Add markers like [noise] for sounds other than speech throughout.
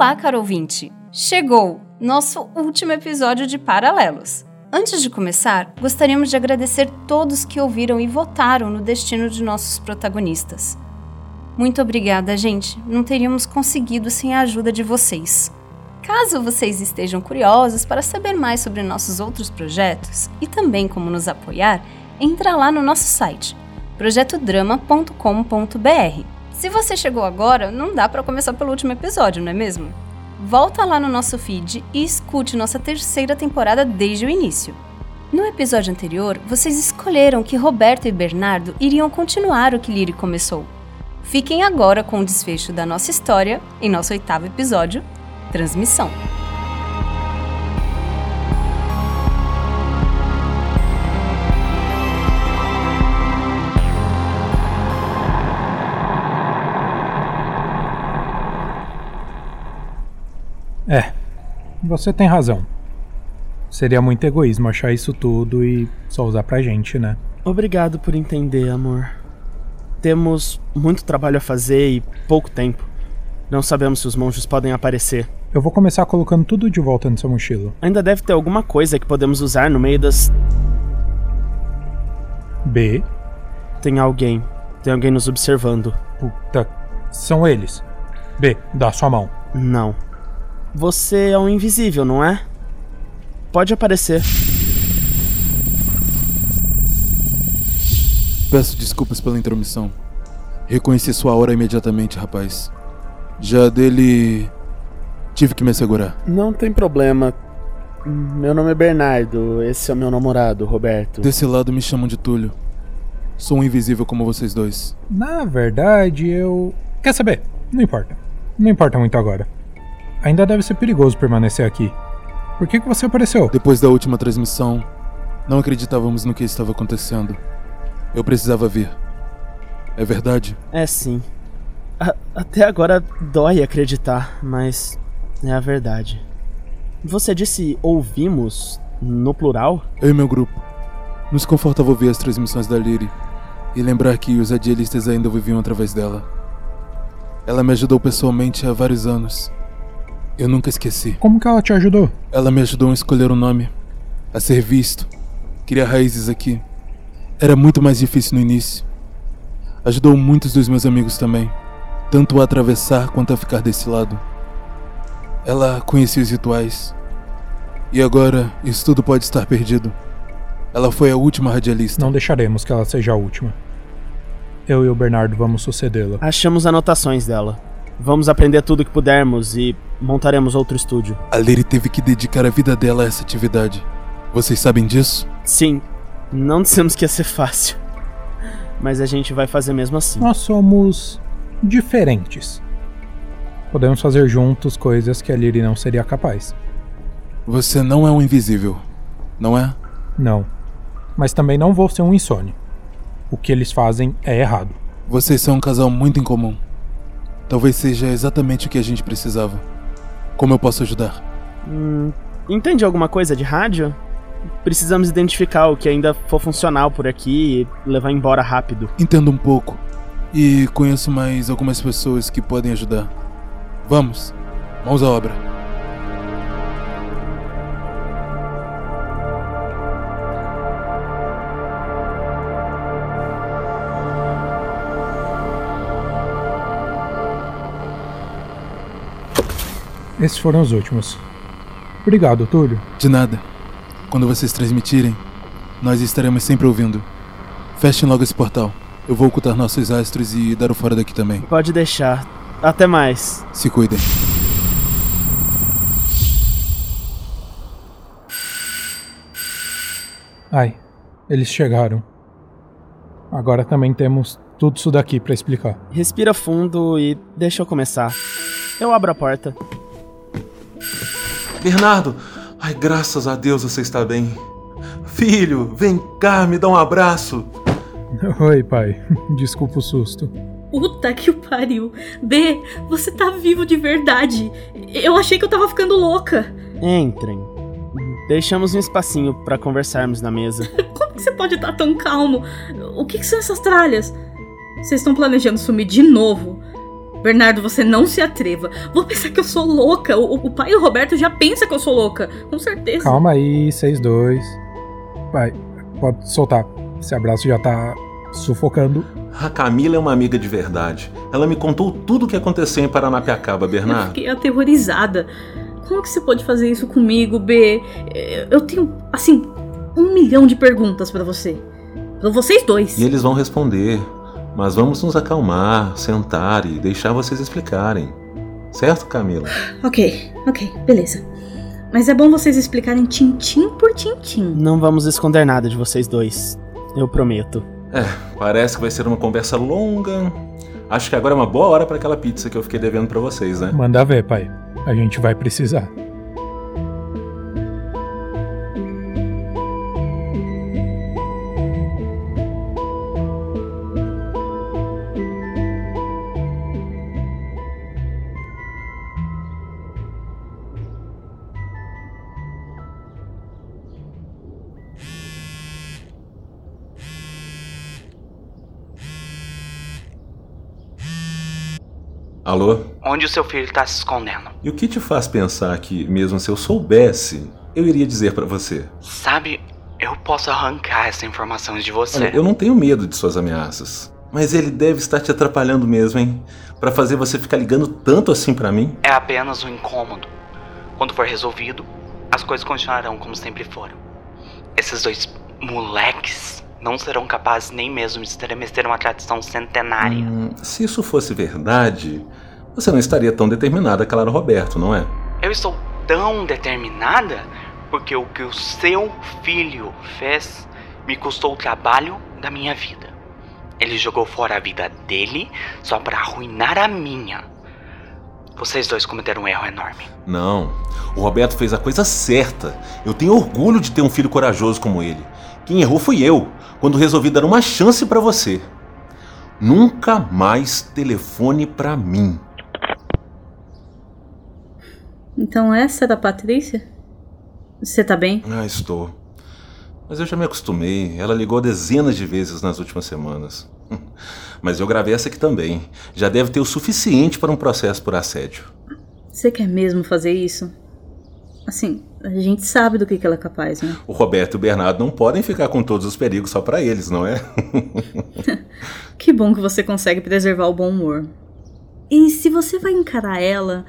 Olá, caro ouvinte! Chegou nosso último episódio de Paralelos. Antes de começar, gostaríamos de agradecer todos que ouviram e votaram no destino de nossos protagonistas. Muito obrigada, gente. Não teríamos conseguido sem a ajuda de vocês. Caso vocês estejam curiosos para saber mais sobre nossos outros projetos e também como nos apoiar, entra lá no nosso site projetodrama.com.br. Se você chegou agora, não dá para começar pelo último episódio, não é mesmo? Volta lá no nosso feed e escute nossa terceira temporada desde o início. No episódio anterior, vocês escolheram que Roberto e Bernardo iriam continuar o que Liri começou. Fiquem agora com o desfecho da nossa história em nosso oitavo episódio, Transmissão. É, você tem razão. Seria muito egoísmo achar isso tudo e só usar pra gente, né? Obrigado por entender, amor. Temos muito trabalho a fazer e pouco tempo. Não sabemos se os monstros podem aparecer. Eu vou começar colocando tudo de volta nessa mochila. Ainda deve ter alguma coisa que podemos usar no meio das. B. Tem alguém. Tem alguém nos observando. Puta. São eles. B, dá sua mão. Não. Você é um invisível, não é? Pode aparecer. Peço desculpas pela intromissão. Reconheci sua aura imediatamente, rapaz. Já dele. Tive que me assegurar. Não tem problema. Meu nome é Bernardo, esse é o meu namorado, Roberto. Desse lado me chamam de Túlio. Sou um invisível como vocês dois. Na verdade, eu. Quer saber? Não importa. Não importa muito agora. Ainda deve ser perigoso permanecer aqui. Por que, que você apareceu? Depois da última transmissão, não acreditávamos no que estava acontecendo. Eu precisava ver. É verdade? É sim. A até agora dói acreditar, mas é a verdade. Você disse ouvimos no plural? Eu e meu grupo. Nos confortava ouvir as transmissões da Liri e lembrar que os adielistas ainda viviam através dela. Ela me ajudou pessoalmente há vários anos. Eu nunca esqueci. Como que ela te ajudou? Ela me ajudou a escolher o um nome, a ser visto, criar raízes aqui. Era muito mais difícil no início. Ajudou muitos dos meus amigos também, tanto a atravessar quanto a ficar desse lado. Ela conhecia os rituais. E agora, isso tudo pode estar perdido. Ela foi a última radialista. Não deixaremos que ela seja a última. Eu e o Bernardo vamos sucedê-la. Achamos anotações dela. Vamos aprender tudo que pudermos e montaremos outro estúdio. A Liri teve que dedicar a vida dela a essa atividade. Vocês sabem disso? Sim. Não dissemos que ia ser fácil. Mas a gente vai fazer mesmo assim. Nós somos diferentes. Podemos fazer juntos coisas que a Liri não seria capaz. Você não é um invisível, não é? Não. Mas também não vou ser um insônia. O que eles fazem é errado. Vocês são um casal muito incomum. Talvez seja exatamente o que a gente precisava. Como eu posso ajudar? Hum, entende alguma coisa de rádio? Precisamos identificar o que ainda for funcional por aqui e levar embora rápido. Entendo um pouco. E conheço mais algumas pessoas que podem ajudar. Vamos, mãos à obra. Esses foram os últimos. Obrigado, Túlio. De nada. Quando vocês transmitirem, nós estaremos sempre ouvindo. Fechem logo esse portal. Eu vou ocultar nossos astros e dar o fora daqui também. Pode deixar. Até mais. Se cuidem. Ai, eles chegaram. Agora também temos tudo isso daqui para explicar. Respira fundo e deixa eu começar. Eu abro a porta. Bernardo, ai, graças a Deus você está bem. Filho, vem cá, me dá um abraço. Oi, pai. [laughs] Desculpa o susto. Puta que o pariu. B, você tá vivo de verdade. Eu achei que eu tava ficando louca. Entrem. Deixamos um espacinho para conversarmos na mesa. [laughs] Como que você pode estar tão calmo? O que, que são essas tralhas? Vocês estão planejando sumir de novo? Bernardo, você não se atreva. Vou pensar que eu sou louca. O, o pai do Roberto já pensa que eu sou louca. Com certeza. Calma aí, vocês dois. Vai, pode soltar. Esse abraço já tá sufocando. A Camila é uma amiga de verdade. Ela me contou tudo o que aconteceu em Paranapiacaba, Eu Bernardo. fiquei aterrorizada. Como que você pode fazer isso comigo, B? Eu tenho, assim, um milhão de perguntas pra você. Pra vocês dois. E eles vão responder. Mas vamos nos acalmar, sentar e deixar vocês explicarem. Certo, Camila? Ok, ok, beleza. Mas é bom vocês explicarem tintim por tintim. Não vamos esconder nada de vocês dois. Eu prometo. É, parece que vai ser uma conversa longa. Acho que agora é uma boa hora para aquela pizza que eu fiquei devendo para vocês, né? Manda ver, pai. A gente vai precisar. Alô? Onde o seu filho tá se escondendo? E o que te faz pensar que, mesmo se eu soubesse, eu iria dizer para você? Sabe, eu posso arrancar essa informação de você. Olha, eu não tenho medo de suas ameaças. Mas ele deve estar te atrapalhando mesmo, hein? Pra fazer você ficar ligando tanto assim pra mim? É apenas um incômodo. Quando for resolvido, as coisas continuarão como sempre foram. Esses dois moleques não serão capazes nem mesmo de estremecer uma tradição centenária. Hum, se isso fosse verdade, você não estaria tão determinada, claro, Roberto, não é? Eu estou tão determinada porque o que o seu filho fez me custou o trabalho da minha vida. Ele jogou fora a vida dele só para arruinar a minha. Vocês dois cometeram um erro enorme. Não, o Roberto fez a coisa certa. Eu tenho orgulho de ter um filho corajoso como ele. Quem errou fui eu, quando resolvi dar uma chance pra você. Nunca mais telefone pra mim. Então essa é da Patrícia? Você tá bem? Ah, estou. Mas eu já me acostumei. Ela ligou dezenas de vezes nas últimas semanas. [laughs] Mas eu gravei essa aqui também. Já deve ter o suficiente para um processo por assédio. Você quer mesmo fazer isso? Assim, a gente sabe do que, que ela é capaz, né? O Roberto e o Bernardo não podem ficar com todos os perigos só para eles, não é? [laughs] Que bom que você consegue preservar o bom humor. E se você vai encarar ela,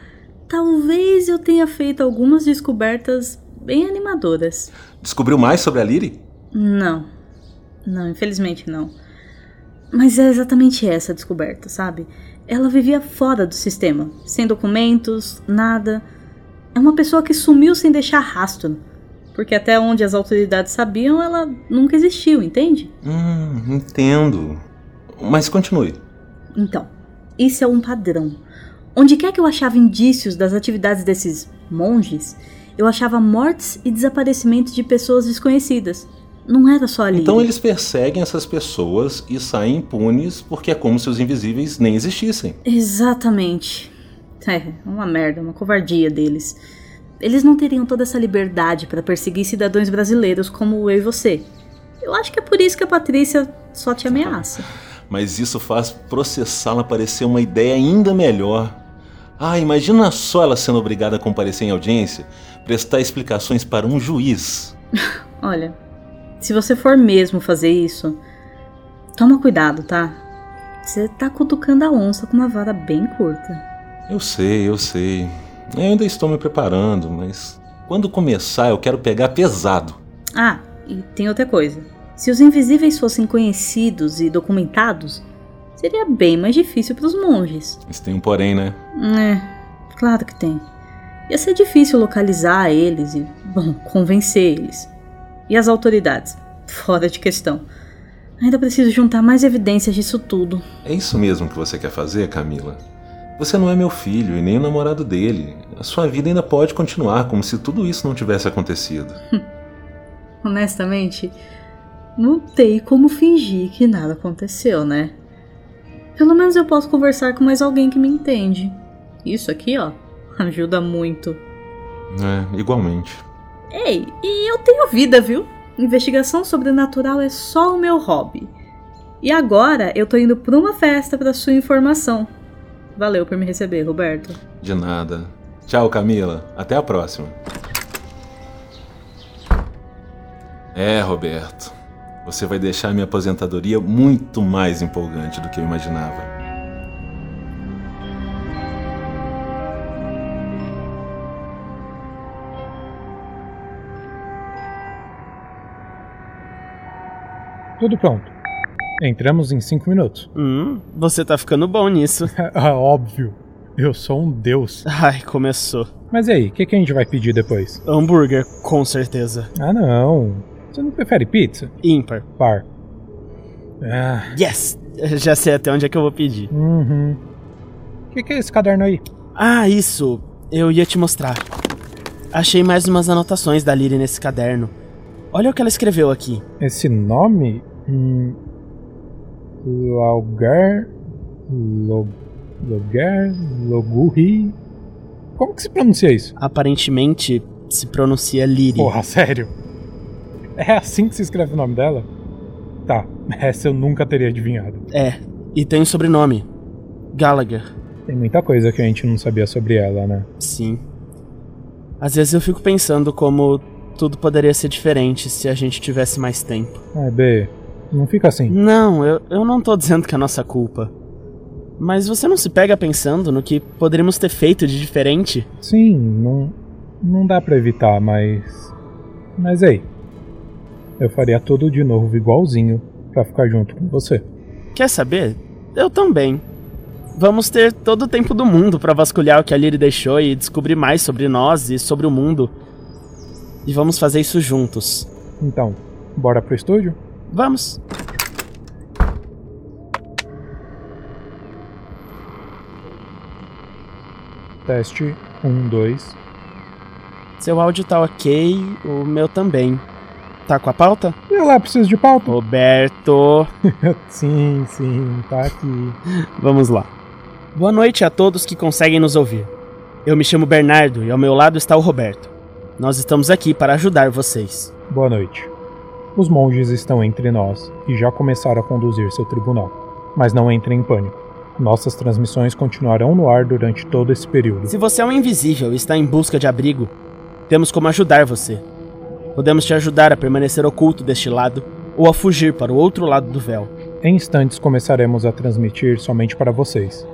talvez eu tenha feito algumas descobertas bem animadoras. Descobriu mais sobre a Liri? Não. Não, infelizmente não. Mas é exatamente essa a descoberta, sabe? Ela vivia fora do sistema, sem documentos, nada. É uma pessoa que sumiu sem deixar rastro. Porque até onde as autoridades sabiam, ela nunca existiu, entende? Hum, entendo. Mas continue. Então, isso é um padrão. Onde quer que eu achava indícios das atividades desses monges, eu achava mortes e desaparecimentos de pessoas desconhecidas. Não era só ali. Então eles perseguem essas pessoas e saem impunes porque é como se os invisíveis nem existissem. Exatamente. É, uma merda, uma covardia deles. Eles não teriam toda essa liberdade para perseguir cidadãos brasileiros como eu e você. Eu acho que é por isso que a Patrícia só te ameaça. Mas isso faz processá-la parecer uma ideia ainda melhor. Ah, imagina só ela sendo obrigada a comparecer em audiência, prestar explicações para um juiz. [laughs] Olha, se você for mesmo fazer isso, toma cuidado, tá? Você tá cutucando a onça com uma vara bem curta. Eu sei, eu sei. Eu ainda estou me preparando, mas quando começar eu quero pegar pesado. Ah, e tem outra coisa. Se os invisíveis fossem conhecidos e documentados, seria bem mais difícil para os monges. Isso tem um porém, né? É, claro que tem. Ia ser difícil localizar eles e, bom, convencer eles. E as autoridades? Fora de questão. Ainda preciso juntar mais evidências disso tudo. É isso mesmo que você quer fazer, Camila? Você não é meu filho e nem o namorado dele. A sua vida ainda pode continuar como se tudo isso não tivesse acontecido. [laughs] Honestamente, não tem como fingir que nada aconteceu, né? Pelo menos eu posso conversar com mais alguém que me entende. Isso aqui, ó, [laughs] ajuda muito. É, igualmente. Ei, e eu tenho vida, viu? Investigação sobrenatural é só o meu hobby. E agora eu tô indo pra uma festa pra sua informação. Valeu por me receber, Roberto. De nada. Tchau, Camila. Até a próxima. É, Roberto. Você vai deixar minha aposentadoria muito mais empolgante do que eu imaginava. Tudo pronto. Entramos em cinco minutos. Hum, você tá ficando bom nisso. [laughs] ah, óbvio. Eu sou um deus. Ai, começou. Mas e aí, o que, que a gente vai pedir depois? Hambúrguer, com certeza. Ah, não. Você não prefere pizza? Ímpar. Par. Ah. Yes! Já sei até onde é que eu vou pedir. Uhum. O que, que é esse caderno aí? Ah, isso. Eu ia te mostrar. Achei mais umas anotações da Lily nesse caderno. Olha o que ela escreveu aqui. Esse nome? Hum. Laugar. Log, Logar. Logurri. Como que se pronuncia isso? Aparentemente se pronuncia Lily. Porra, sério? É assim que se escreve o nome dela? Tá, [laughs] essa eu nunca teria adivinhado. É, e tem um sobrenome: Gallagher. Tem muita coisa que a gente não sabia sobre ela, né? Sim. Às vezes eu fico pensando como tudo poderia ser diferente se a gente tivesse mais tempo. É, B, não fica assim. Não, eu, eu não tô dizendo que é nossa culpa. Mas você não se pega pensando no que poderíamos ter feito de diferente? Sim, não, não dá para evitar, mas. Mas ei, eu faria tudo de novo igualzinho para ficar junto com você. Quer saber? Eu também. Vamos ter todo o tempo do mundo para vasculhar o que a Lily deixou e descobrir mais sobre nós e sobre o mundo. E vamos fazer isso juntos. Então, bora pro estúdio? Vamos. Teste 1, 2. Seu áudio tá ok, o meu também. Tá com a pauta? Eu lá preciso de pauta. Roberto. [laughs] sim, sim, tá aqui. [laughs] Vamos lá. Boa noite a todos que conseguem nos ouvir. Eu me chamo Bernardo e ao meu lado está o Roberto. Nós estamos aqui para ajudar vocês. Boa noite. Os monges estão entre nós e já começaram a conduzir seu tribunal. Mas não entrem em pânico. Nossas transmissões continuarão no ar durante todo esse período. Se você é um invisível e está em busca de abrigo, temos como ajudar você. Podemos te ajudar a permanecer oculto deste lado ou a fugir para o outro lado do véu. Em instantes começaremos a transmitir somente para vocês.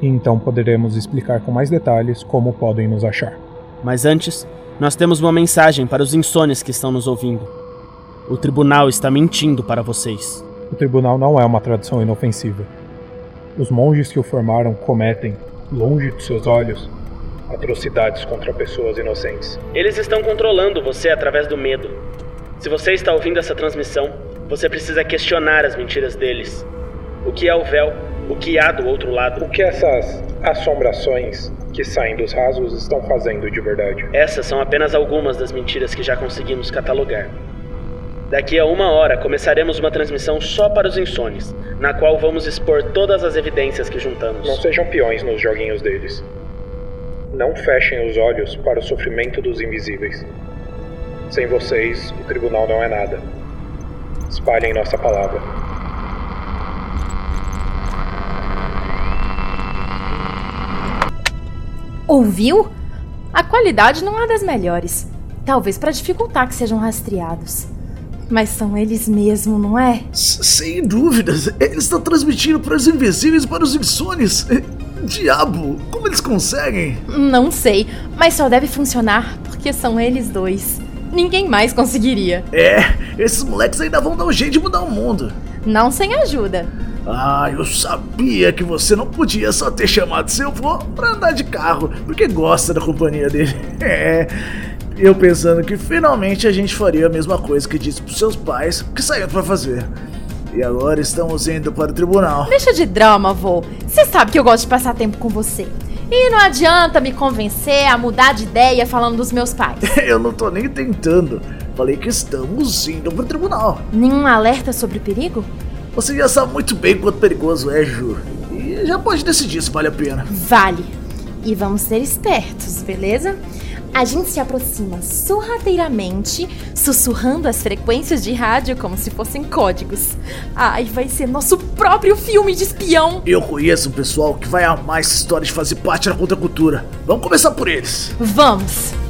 E então poderemos explicar com mais detalhes como podem nos achar. Mas antes, nós temos uma mensagem para os insones que estão nos ouvindo. O tribunal está mentindo para vocês. O tribunal não é uma tradição inofensiva. Os monges que o formaram cometem, longe de seus olhos, atrocidades contra pessoas inocentes. Eles estão controlando você através do medo. Se você está ouvindo essa transmissão, você precisa questionar as mentiras deles. O que é o véu? O que há do outro lado? O que essas assombrações que saem dos rasos estão fazendo de verdade? Essas são apenas algumas das mentiras que já conseguimos catalogar. Daqui a uma hora começaremos uma transmissão só para os insones, na qual vamos expor todas as evidências que juntamos. Não sejam peões nos joguinhos deles. Não fechem os olhos para o sofrimento dos invisíveis. Sem vocês, o tribunal não é nada. Espalhem nossa palavra. Ouviu? A qualidade não é das melhores. Talvez para dificultar que sejam rastreados. Mas são eles mesmo, não é? S sem dúvidas. Eles estão transmitindo para os invisíveis para os insones. Diabo, como eles conseguem? Não sei, mas só deve funcionar porque são eles dois. Ninguém mais conseguiria. É, esses moleques ainda vão dar um jeito de mudar o mundo. Não sem ajuda. Ah, eu sabia que você não podia só ter chamado seu avô pra andar de carro, porque gosta da companhia dele. [laughs] É. Eu pensando que finalmente a gente faria a mesma coisa que disse pros seus pais que saiu para fazer. E agora estamos indo para o tribunal. Deixa de drama, vô. Você sabe que eu gosto de passar tempo com você. E não adianta me convencer a mudar de ideia falando dos meus pais. [laughs] eu não tô nem tentando. Falei que estamos indo pro tribunal. Nenhum alerta sobre o perigo? Você já sabe muito bem quanto perigoso é, Ju. E já pode decidir se vale a pena. Vale. E vamos ser espertos, beleza? A gente se aproxima sorrateiramente, sussurrando as frequências de rádio como se fossem códigos. Ai, vai ser nosso próprio filme de espião! Eu conheço um pessoal que vai amar essa história de fazer parte da contracultura. Vamos começar por eles. Vamos!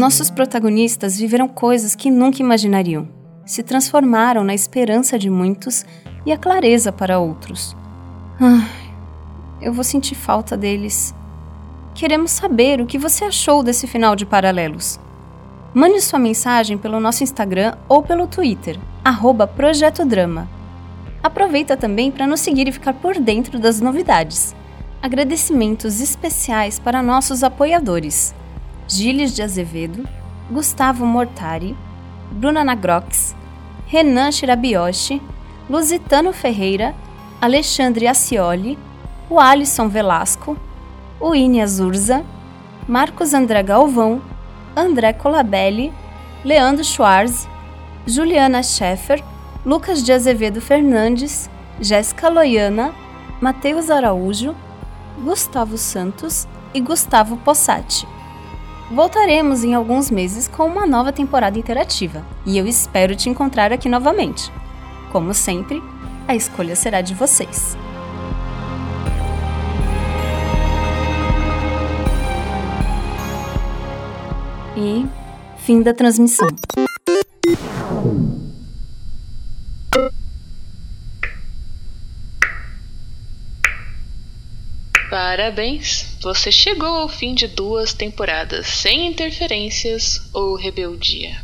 Nossos protagonistas viveram coisas que nunca imaginariam. Se transformaram na esperança de muitos e a clareza para outros. Ai, eu vou sentir falta deles. Queremos saber o que você achou desse final de Paralelos. Mande sua mensagem pelo nosso Instagram ou pelo Twitter, arroba Projeto. Aproveita também para nos seguir e ficar por dentro das novidades. Agradecimentos especiais para nossos apoiadores. Gilles de Azevedo, Gustavo Mortari, Bruna Nagrox, Renan Shirabioshi, Lusitano Ferreira, Alexandre Acioli, o Alisson Velasco, o Ine Azurza, Marcos André Galvão, André Colabelli, Leandro Schwarz, Juliana Scheffer, Lucas de Azevedo Fernandes, Jéssica Loiana, Matheus Araújo, Gustavo Santos e Gustavo Possati. Voltaremos em alguns meses com uma nova temporada interativa e eu espero te encontrar aqui novamente. Como sempre, a escolha será de vocês. E fim da transmissão. Parabéns! Você chegou ao fim de duas temporadas sem interferências ou rebeldia.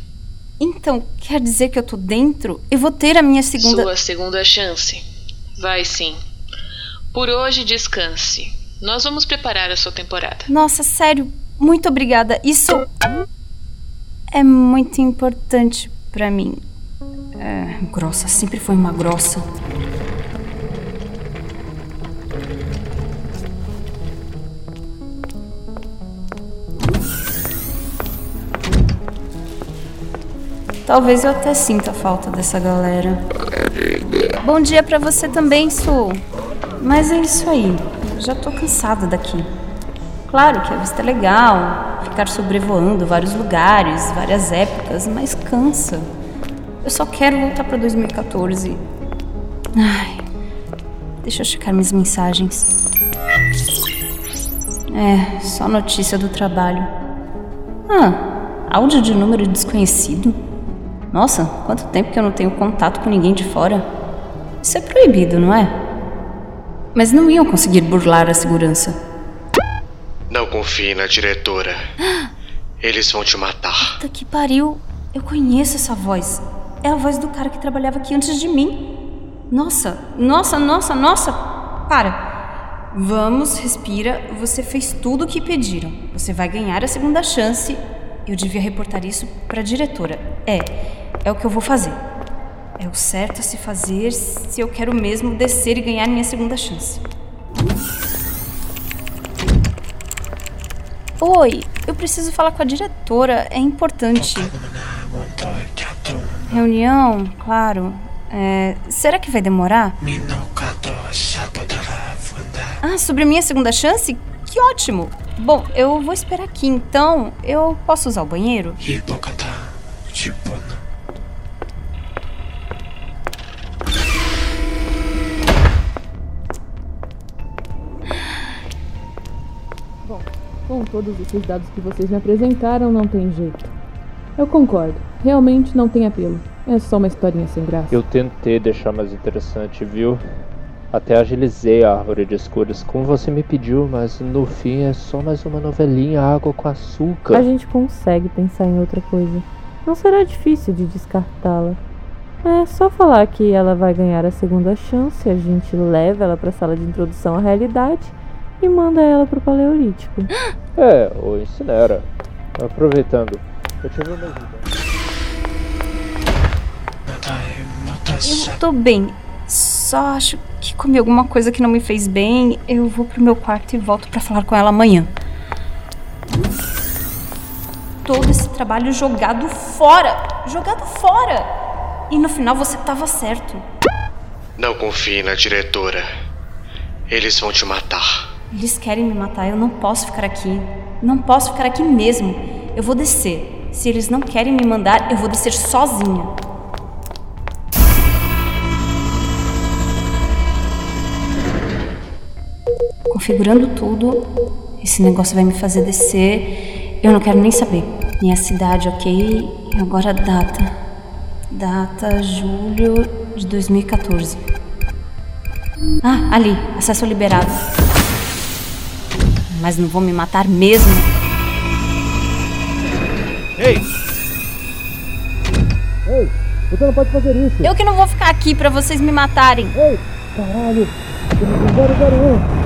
Então, quer dizer que eu tô dentro? Eu vou ter a minha segunda. Sua segunda chance. Vai sim. Por hoje, descanse. Nós vamos preparar a sua temporada. Nossa, sério, muito obrigada. Isso é muito importante para mim. É, grossa, sempre foi uma grossa. Talvez eu até sinta falta dessa galera. Bom dia para você também, Su. Mas é isso aí. Já tô cansada daqui. Claro que a vista é legal, ficar sobrevoando vários lugares, várias épocas, mas cansa. Eu só quero voltar para 2014. Ai. Deixa eu checar minhas mensagens. É, só notícia do trabalho. Ah, áudio de número desconhecido? Nossa, quanto tempo que eu não tenho contato com ninguém de fora. Isso é proibido, não é? Mas não iam conseguir burlar a segurança. Não confie na diretora. Eles vão te matar. Puta que pariu. Eu conheço essa voz. É a voz do cara que trabalhava aqui antes de mim. Nossa, nossa, nossa, nossa. Para. Vamos, respira. Você fez tudo o que pediram. Você vai ganhar a segunda chance eu devia reportar isso para a diretora. É, é o que eu vou fazer. É o certo a se fazer se eu quero mesmo descer e ganhar minha segunda chance. Oi, eu preciso falar com a diretora, é importante. Reunião, claro. É, será que vai demorar? Ah, sobre minha segunda chance? Que ótimo! Bom, eu vou esperar aqui, então eu posso usar o banheiro? Bom, com todos esses dados que vocês me apresentaram, não tem jeito. Eu concordo. Realmente não tem apelo. É só uma historinha sem graça. Eu tentei deixar mais interessante, viu? Até agilizei a árvore de escolhas como você me pediu, mas no fim é só mais uma novelinha água com açúcar. A gente consegue pensar em outra coisa. Não será difícil de descartá-la. É só falar que ela vai ganhar a segunda chance, a gente leva ela pra sala de introdução à realidade e manda ela pro Paleolítico. [gasps] É, ou incinera. Aproveitando, eu tive uma dúvida. Eu tô bem. Só acho que comi alguma coisa que não me fez bem. Eu vou pro meu quarto e volto pra falar com ela amanhã. Todo esse trabalho jogado fora! Jogado fora! E no final você tava certo. Não confie na diretora. Eles vão te matar. Eles querem me matar, eu não posso ficar aqui. Não posso ficar aqui mesmo. Eu vou descer. Se eles não querem me mandar, eu vou descer sozinha. Configurando tudo, esse negócio vai me fazer descer. Eu não quero nem saber. Minha cidade, ok. Agora a data. Data julho de 2014. Ah, ali, acesso liberado. Mas não vão me matar mesmo? Ei! Ei, você não pode fazer isso! Eu que não vou ficar aqui pra vocês me matarem. Ei, caralho! 001!